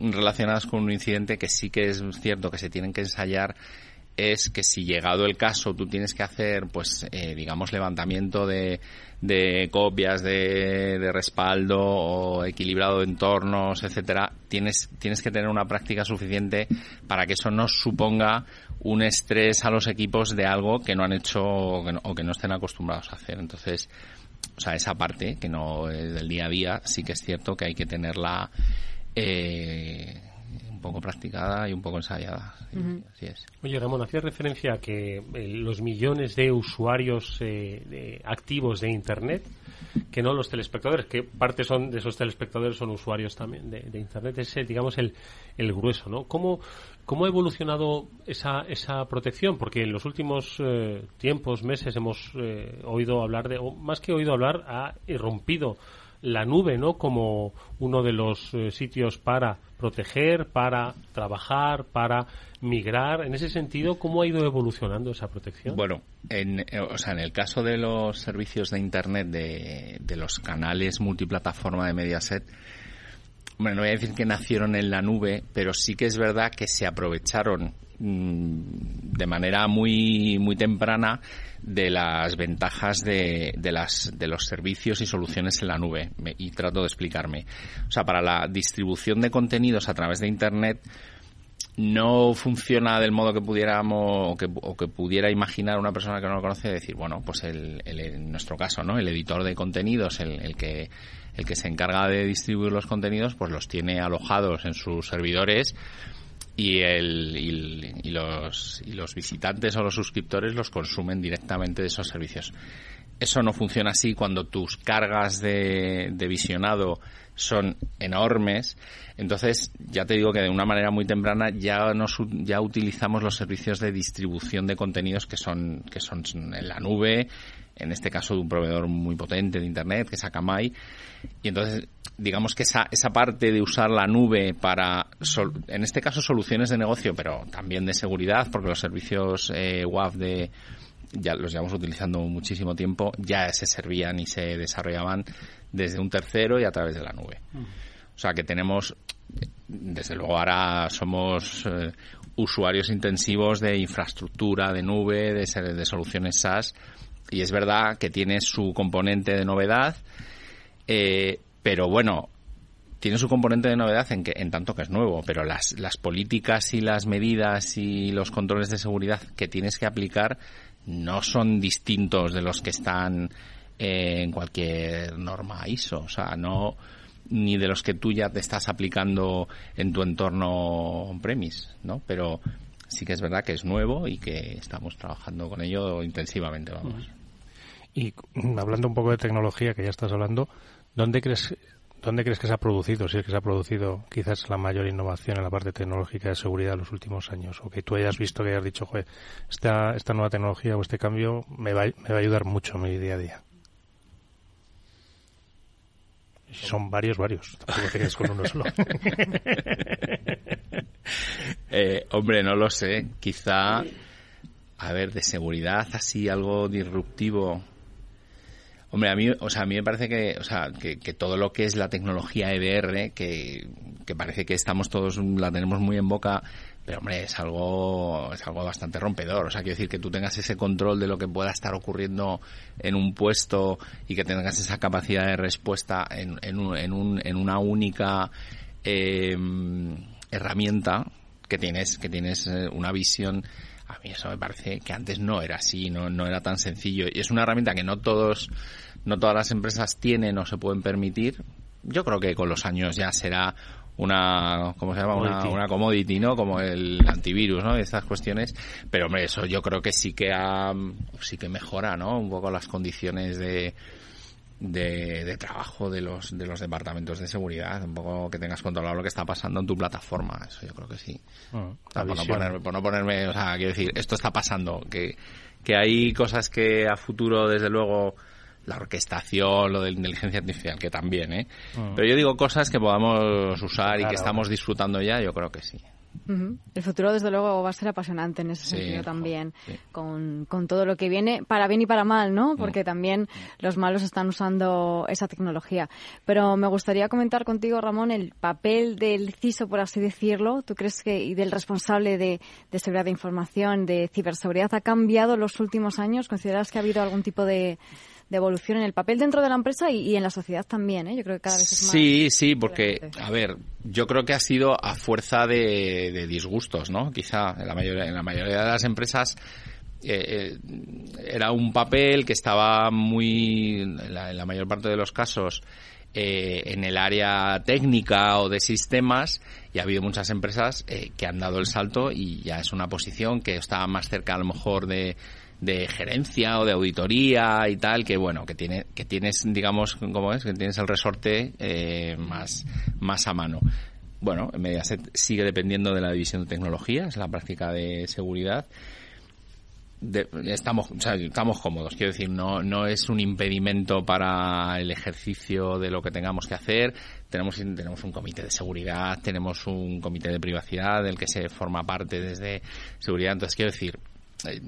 relacionadas con un incidente que sí que es cierto que se tienen que ensayar es que si llegado el caso tú tienes que hacer, pues, eh, digamos, levantamiento de, de copias de, de, respaldo o equilibrado de entornos, etcétera, tienes, tienes que tener una práctica suficiente para que eso no suponga un estrés a los equipos de algo que no han hecho o que no, o que no estén acostumbrados a hacer. Entonces, o sea, esa parte que no es del día a día, sí que es cierto que hay que tenerla eh, un poco practicada y un poco ensayada. así es. Oye, Ramón, hacía referencia a que eh, los millones de usuarios eh, activos de Internet, que no los telespectadores, que parte son de esos telespectadores son usuarios también de, de Internet, es, digamos, el, el grueso, ¿no? ¿Cómo, ¿Cómo ha evolucionado esa, esa protección? Porque en los últimos eh, tiempos, meses, hemos eh, oído hablar de, o más que oído hablar, ha irrumpido la nube, ¿no? Como uno de los eh, sitios para proteger, para trabajar, para migrar. En ese sentido, ¿cómo ha ido evolucionando esa protección? Bueno, en, o sea, en el caso de los servicios de Internet, de, de los canales multiplataforma de Mediaset, bueno, no voy a decir que nacieron en la nube, pero sí que es verdad que se aprovecharon de manera muy muy temprana de las ventajas de, de, las, de los servicios y soluciones en la nube. y trato de explicarme. O sea, para la distribución de contenidos a través de Internet, no funciona del modo que pudiéramos o que, o que, pudiera imaginar una persona que no lo conoce decir, bueno, pues el, en nuestro caso, ¿no? El editor de contenidos, el, el que el que se encarga de distribuir los contenidos, pues los tiene alojados en sus servidores y, el, y, los, y los visitantes o los suscriptores los consumen directamente de esos servicios. Eso no funciona así cuando tus cargas de, de visionado son enormes. Entonces, ya te digo que de una manera muy temprana ya nos, ya utilizamos los servicios de distribución de contenidos que son, que son en la nube, en este caso de un proveedor muy potente de Internet, que es Akamai. Y entonces, digamos que esa, esa parte de usar la nube para, en este caso, soluciones de negocio, pero también de seguridad, porque los servicios eh, WAF de, ya los llevamos utilizando muchísimo tiempo, ya se servían y se desarrollaban desde un tercero y a través de la nube. Mm. O sea que tenemos, desde luego ahora somos eh, usuarios intensivos de infraestructura, de nube, de, de soluciones SaaS y es verdad que tiene su componente de novedad, eh, pero bueno, tiene su componente de novedad en que en tanto que es nuevo, pero las, las políticas y las medidas y los controles de seguridad que tienes que aplicar no son distintos de los que están en cualquier norma ISO, o sea, no ni de los que tú ya te estás aplicando en tu entorno on-premise, ¿no? Pero sí que es verdad que es nuevo y que estamos trabajando con ello intensivamente, vamos. Y hablando un poco de tecnología, que ya estás hablando, ¿dónde crees ¿Dónde crees que se ha producido, si es que se ha producido quizás la mayor innovación en la parte tecnológica de seguridad en los últimos años? O que tú hayas visto que hayas dicho, joder, esta, esta nueva tecnología o este cambio me va, me va a ayudar mucho en mi día a día. Son varios, varios. Tampoco te quedes con uno solo. eh, hombre, no lo sé. Quizá, a ver, de seguridad así algo disruptivo Hombre, a mí, o sea, a mí me parece que, o sea, que, todo lo que es la tecnología EBR, que, que parece que estamos todos, la tenemos muy en boca, pero hombre, es algo, es algo bastante rompedor. O sea, quiero decir que tú tengas ese control de lo que pueda estar ocurriendo en un puesto y que tengas esa capacidad de respuesta en, en, un, en, un, en una única eh, herramienta que tienes, que tienes eh, una visión a mí eso me parece que antes no era así, no, no era tan sencillo. Y es una herramienta que no todos, no todas las empresas tienen o se pueden permitir. Yo creo que con los años ya será una, ¿cómo se llama? Una, una, commodity, ¿no? Como el antivirus, ¿no? Estas cuestiones. Pero, hombre, eso yo creo que sí que ha, sí que mejora, ¿no? Un poco las condiciones de, de, trabajo de los de los departamentos de seguridad, un poco que tengas controlado lo que está pasando en tu plataforma, eso yo creo que sí. Ah, por, no ponerme, por, no ponerme, o sea, quiero decir, esto está pasando, que, que hay cosas que a futuro, desde luego, la orquestación, lo de la inteligencia artificial, que también, ¿eh? Ah. Pero yo digo cosas que podamos usar y que estamos disfrutando ya, yo creo que sí. El futuro, desde luego, va a ser apasionante en ese sentido también, con, todo lo que viene, para bien y para mal, ¿no? Mm. Porque también los malos están usando esa tecnología. Pero me gustaría comentar contigo, Ramón, el papel del CISO, por así decirlo. ¿Tú crees que, y del responsable de, de seguridad de información, de ciberseguridad, ha cambiado en los últimos años? ¿Consideras que ha habido algún tipo de de evolución en el papel dentro de la empresa y, en la sociedad también, ¿eh? Yo creo que cada vez es más. Sí, sí, porque, a ver, yo creo que ha sido a fuerza de, disgustos, ¿no? Quizá en la mayoría, en la mayoría de las empresas. Eh, eh, era un papel que estaba muy, en la, mayor parte de los casos, en el área técnica o de sistemas y ha habido muchas empresas que han dado el salto y ya es una posición que está más cerca a lo mejor de, de gerencia o de auditoría y tal que bueno que tiene que tienes digamos como es que tienes el resorte eh, más más a mano. Bueno Mediaset sigue dependiendo de la división de tecnologías la práctica de seguridad. Estamos estamos cómodos. Quiero decir no no es un impedimento para el ejercicio de lo que tengamos que hacer. Tenemos tenemos un comité de seguridad tenemos un comité de privacidad del que se forma parte desde seguridad. Entonces quiero decir eh,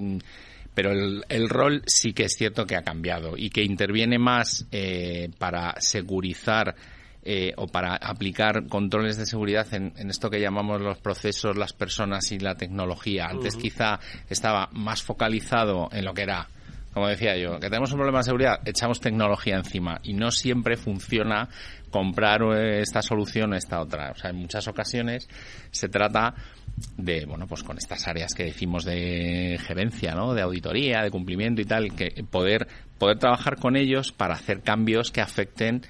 pero el, rol sí que es cierto que ha cambiado y que interviene más eh, para segurizar eh, o para aplicar controles de seguridad en, esto que llamamos los procesos, las personas y la tecnología. Antes quizá estaba más focalizado en lo que era como decía yo, que tenemos un problema de seguridad, echamos tecnología encima y no siempre funciona comprar eh, esta solución o esta otra. O sea, en muchas ocasiones se trata de, bueno, pues con estas áreas que decimos de gerencia, ¿no? De auditoría, de cumplimiento y tal, que poder, poder trabajar con ellos para hacer cambios que afecten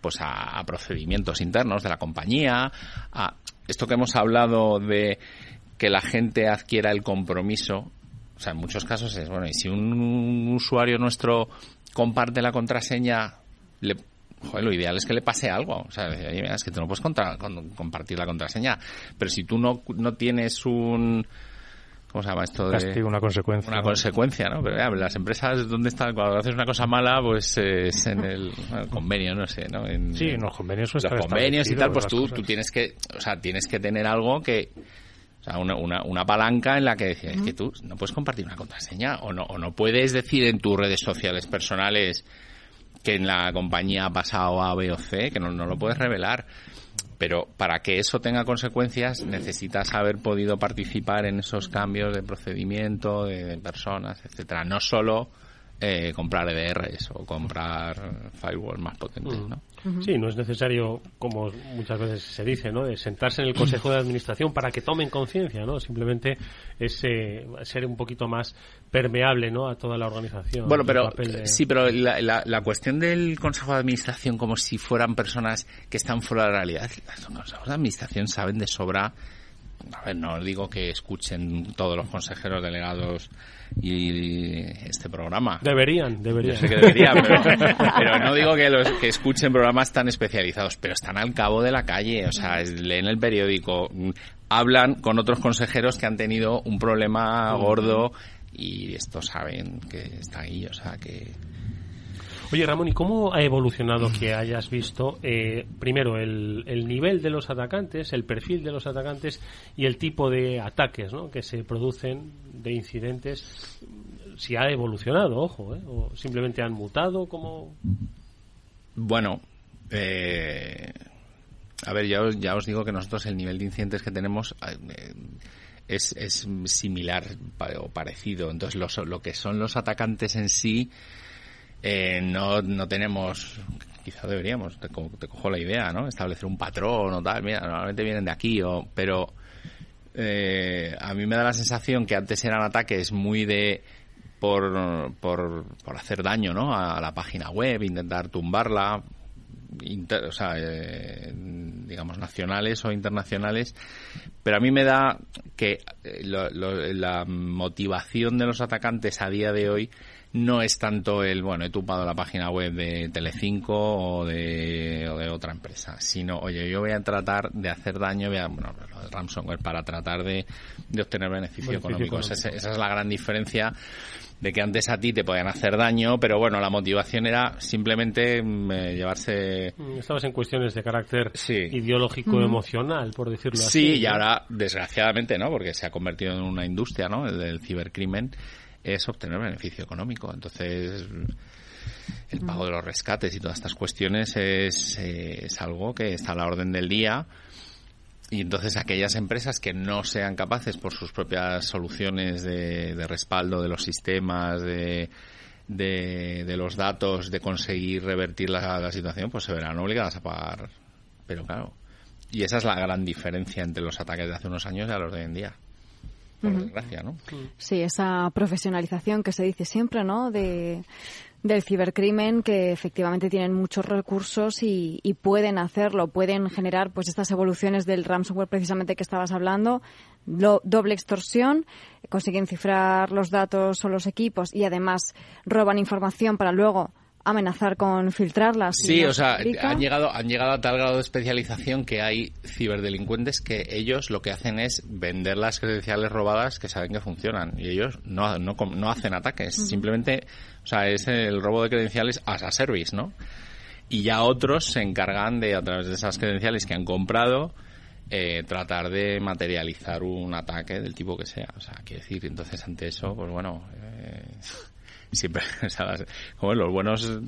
pues a, procedimientos internos de la compañía, a esto que hemos hablado de que la gente adquiera el compromiso, o sea, en muchos casos es, bueno, y si un usuario nuestro comparte la contraseña, le, joder, lo ideal es que le pase algo. O sea, es que tú no puedes compartir la contraseña. Pero si tú no, no tienes un... ¿Cómo se llama esto? De, una consecuencia. Una consecuencia, ¿no? Pero las empresas, ¿dónde están? Cuando haces una cosa mala, pues es en el, convenio, no sé, ¿no? sí, en los convenios. Los convenios y tal, pues tú, tú tienes que, o sea, tienes que tener algo que, o sea, una, una, una, palanca en la que decías, es que tú no puedes compartir una contraseña o no, o no puedes decir en tus redes sociales personales que en la compañía ha pasado A, B o C, que no, no lo puedes revelar. Pero para que eso tenga consecuencias necesitas haber podido participar en esos cambios de procedimiento, de, personas, etcétera. No solo eh, comprar EDRs o comprar firewalls más potentes, ¿no? Sí, no es necesario, como muchas veces se dice, ¿no? De sentarse en el Consejo de Administración para que tomen conciencia, ¿no? Simplemente es eh, ser un poquito más permeable, ¿no? A toda la organización. Bueno, pero sí, pero la, la, cuestión del Consejo de Administración como si fueran personas que están fuera de la realidad, los consejos de Administración saben de sobra a ver, no digo que escuchen todos los consejeros delegados y este programa. Deberían, deberían. Yo sé que deberían, pero, no digo que los que escuchen programas tan especializados, pero están al cabo de la calle, o sea, leen el periódico, hablan con otros consejeros que han tenido un problema gordo y estos saben que está ahí, o sea, que Oye, Ramón, ¿y cómo ha evolucionado que hayas visto, eh, primero, el, el, nivel de los atacantes, el perfil de los atacantes y el tipo de ataques ¿no? que se producen de incidentes? Si ha evolucionado, ojo, ¿eh? o simplemente han mutado, como. Bueno, eh, a ver, ya os, ya os digo que nosotros el nivel de incidentes que tenemos eh, es, es similar o parecido. Entonces, lo que son los atacantes en sí eh, no, no tenemos, quizá deberíamos, te, cojo la idea, ¿no? Establecer un patrón o tal, mira, normalmente vienen de aquí, o, pero eh, a mí me da la sensación que antes eran ataques muy de por, por, por hacer daño, ¿no? A, la página web, intentar tumbarla, eh, digamos, nacionales o internacionales, pero a mí me da que la motivación de los atacantes a día de hoy no es tanto el, bueno, he tupado la página web de Telecinco o de, o de otra empresa, sino, oye, yo voy a tratar de hacer daño, voy a, bueno, lo de ransomware, para tratar de, de obtener beneficio, económico. Esa, es la gran diferencia de que antes a ti te podían hacer daño, pero bueno, la motivación era simplemente mm, eh, llevarse... Mm, estabas en cuestiones de carácter ideológico, emocional, por decirlo así. Sí, y ahora, desgraciadamente, ¿no? Porque se ha convertido en una industria, ¿no? El del cibercrimen es obtener beneficio económico. Entonces, el pago de los rescates y todas estas cuestiones es, algo que está a la orden del día. Y entonces aquellas empresas que no sean capaces por sus propias soluciones de, respaldo de los sistemas, de, de, los datos, de conseguir revertir la, la situación, pues se verán obligadas a pagar. Pero claro, y esa es la gran diferencia entre los ataques de hace unos años y los de hoy en día por desgracia, ¿no? Sí, esa profesionalización que se dice siempre, ¿no? De, del cibercrimen que efectivamente tienen muchos recursos y, pueden hacerlo, pueden generar pues estas evoluciones del ransomware precisamente que estabas hablando, doble extorsión, consiguen cifrar los datos o los equipos y además roban información para luego amenazar con filtrarlas. Sí, o sea, han llegado, han llegado a tal grado de especialización que hay ciberdelincuentes que ellos lo que hacen es vender las credenciales robadas que saben que funcionan y ellos no, no, no hacen ataques, simplemente, o sea, es el robo de credenciales as a service, ¿no? Y ya otros se encargan de, a través de esas credenciales que han comprado, eh, tratar de materializar un ataque del tipo que sea. O sea, quiero decir, entonces ante eso, pues bueno, eh, siempre, como los buenos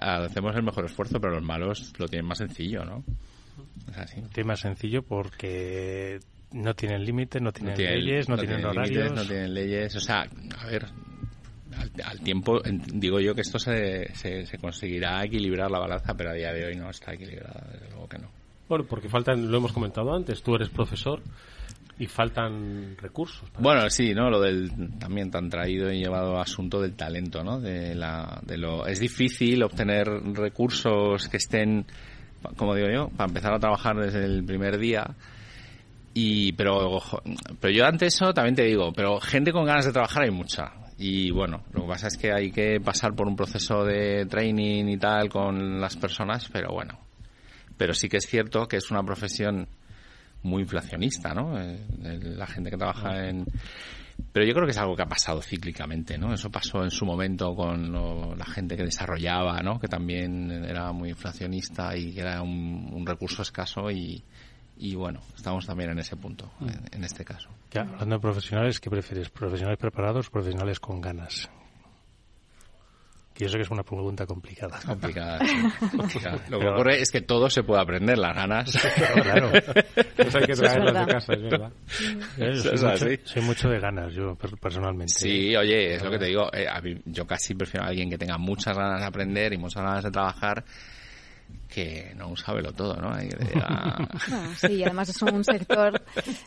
hacemos el mejor esfuerzo, pero los malos lo tienen más sencillo, ¿no? Es así. Tiene más sencillo porque no tienen límites, no tienen leyes, no, tienen, horarios. no tienen leyes, o sea, a ver, al, tiempo, digo yo que esto se, se, se, conseguirá equilibrar la balanza, pero a día de hoy no está equilibrada, desde luego que no. Bueno, porque faltan, lo hemos comentado antes, tú eres profesor, y faltan recursos. Bueno, sí, ¿no? Lo del también tan traído y llevado asunto del talento, ¿no? De la, de lo, es difícil obtener recursos que estén, como digo yo, para empezar a trabajar desde el primer día. Y, pero, pero yo ante eso también te digo, pero gente con ganas de trabajar hay mucha. Y bueno, lo que pasa es que hay que pasar por un proceso de training y tal con las personas, pero bueno. Pero sí que es cierto que es una profesión muy inflacionista, ¿no? Eh, la gente que trabaja en... Pero yo creo que es algo que ha pasado cíclicamente, ¿no? Eso pasó en su momento con la gente que desarrollaba, ¿no? Que también era muy inflacionista y que era un, recurso escaso y, y, bueno, estamos también en ese punto, en, este caso. hablando de profesionales, ¿qué prefieres? ¿Profesionales preparados o profesionales con ganas? Y eso que es una pregunta complicada. Complicada, Lo que ocurre es que todo se puede aprender, las ganas. claro. Eso hay que traerlas de casa, es verdad. soy, mucho, de ganas, yo personalmente. Sí, oye, es lo que te digo. Eh, yo casi prefiero a alguien que tenga muchas ganas de aprender y muchas ganas de trabajar que no sabe lo todo, ¿no? sí, además es un sector,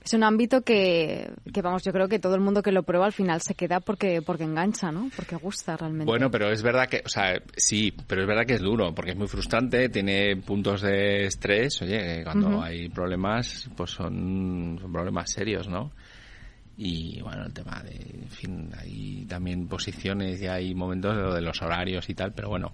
es un ámbito que, que, vamos, yo creo que todo el mundo que lo prueba al final se queda porque, porque engancha, ¿no? Porque gusta realmente. Bueno, pero es verdad que, o sea, sí, pero es verdad que es duro, porque es muy frustrante, tiene puntos de estrés, oye, cuando hay problemas, pues son, son problemas serios, ¿no? y bueno el tema de en fin hay también posiciones y hay momentos de los horarios y tal pero bueno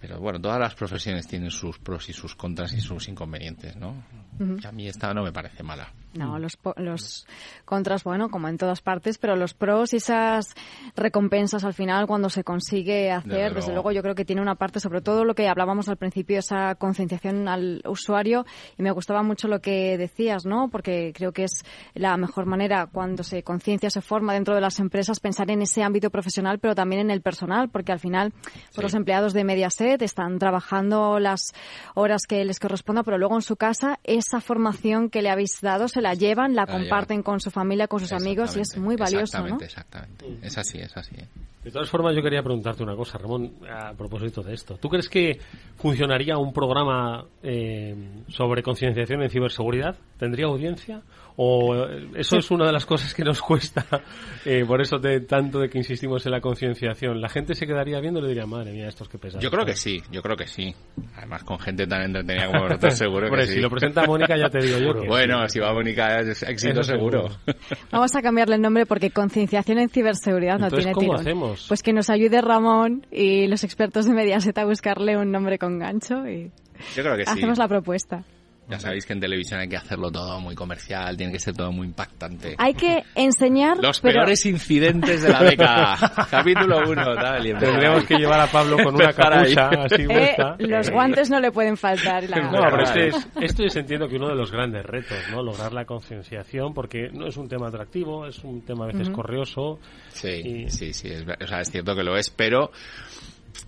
pero bueno, todas las profesiones tienen sus pros y sus contras y sus inconvenientes, ¿no? A mí esta no me parece mala. No, los, los contras, bueno, como en todas partes, pero los pros y esas recompensas al final cuando se consigue hacer, desde, luego. yo creo que tiene una parte, sobre todo lo que hablábamos al principio, esa concienciación al usuario, y me gustaba mucho lo que decías, ¿no? Porque creo que es la mejor manera cuando se conciencia, se forma dentro de las empresas, pensar en ese ámbito profesional, pero también en el personal, porque al final pues los empleados de Mediaset están trabajando las horas que les corresponda, pero luego en su casa esa formación que le habéis dado se la llevan, la, comparten con su familia, con sus amigos y es muy valioso, exactamente, Exactamente, Es así, es así. De todas formas, yo quería preguntarte una cosa, Ramón, a propósito de esto. ¿Tú crees que funcionaría un programa eh, sobre concienciación en ciberseguridad? ¿Tendría audiencia? ¿O eso es una de las cosas que nos cuesta? Eh, por eso de tanto de que insistimos en la concienciación. ¿La gente se quedaría viendo y le diría, madre mía, estos que pesados? Yo creo que sí, yo creo que sí. Además, con gente tan entretenida como vosotros, seguro que sí. Si lo presenta Mónica, ya te digo yo que Bueno, si va Mónica, es éxito seguro. Vamos a cambiarle el nombre porque concienciación en ciberseguridad no tiene ¿cómo hacemos? Pues que nos ayude Ramón y los expertos de Mediaset a buscarle un nombre con gancho y... Yo creo que sí. Hacemos la propuesta. Ya sabéis que en televisión hay que hacerlo todo muy comercial, tiene que ser todo muy impactante. Hay que enseñar... Los peores incidentes de la década. Capítulo 1, tal. Tendríamos que llevar a Pablo con una capucha así eh, Los guantes no le pueden faltar. La... No, pero este es, esto es, entiendo que uno de los grandes retos, ¿no? Lograr la concienciación, porque no es un tema atractivo, es un tema a veces corrioso. Sí, sí, sí. Es, o sea, es cierto que lo es, pero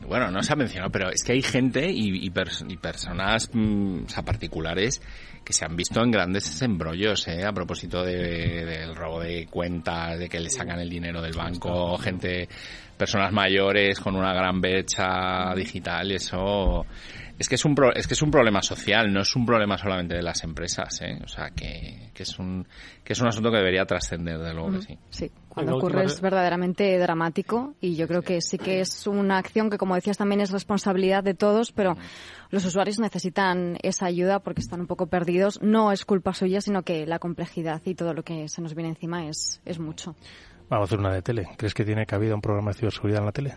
bueno, no se ha mencionado, pero es que hay gente y, personas mm, particulares que se han visto en grandes embrollos, ¿eh? A propósito del robo de cuentas, de que le sacan el dinero del banco, gente, personas mayores con una gran brecha digital eso es que es un es que es un problema social, no es un problema solamente de las empresas, ¿eh? O sea, que, que es un que es un asunto que debería trascender de luego sí. Sí, cuando ocurre es verdaderamente dramático y yo creo que sí que es una acción que como decías también es responsabilidad de todos, pero los usuarios necesitan esa ayuda porque están un poco perdidos. No es culpa suya, sino que la complejidad y todo lo que se nos viene encima es es mucho. Vamos a hacer una de tele. ¿Crees que tiene cabida un programa de ciberseguridad en la tele?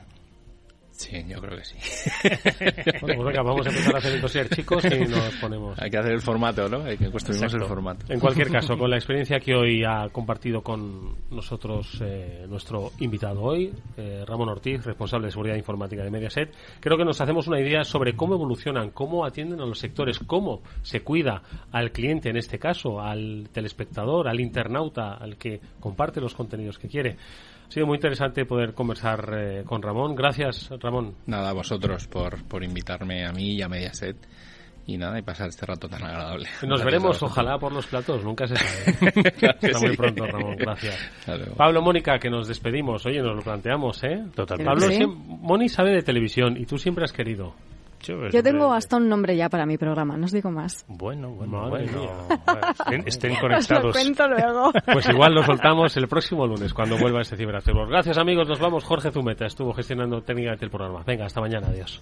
Sí, yo creo que sí. bueno, pues venga, vamos a empezar a hacer entonces chicos, y nos ponemos. Hay que hacer el formato, ¿no? Hay que construir el formato. En cualquier caso, con la experiencia que hoy ha compartido con nosotros eh, nuestro invitado hoy, eh, Ramón Ortiz, responsable de seguridad informática de Mediaset, creo que nos hacemos una idea sobre cómo evolucionan, cómo atienden a los sectores, cómo se cuida al cliente, en este caso, al telespectador, al internauta, al que comparte los contenidos que quiere. Sido muy interesante poder conversar eh, con Ramón. Gracias, Ramón. Nada, a vosotros por, por invitarme a mí y a Mediaset y nada, y pasar este rato tan agradable. Nos veremos, ojalá, por los platos, nunca se sabe. Hasta muy pronto, Ramón, gracias. Pablo, Mónica, que nos despedimos. Oye, nos lo planteamos, ¿eh? Totalmente. Pablo, Moni sabe de televisión y tú siempre has querido. Yo tengo hasta un nombre ya para mi programa, no os digo más. Bueno, bueno, bueno. estén, conectados. Os lo cuento luego. Pues igual lo soltamos el próximo lunes cuando vuelva este Ciberactivos. Gracias amigos, nos vamos. Jorge Zumeta estuvo gestionando técnicamente el programa. Venga, hasta mañana, adiós.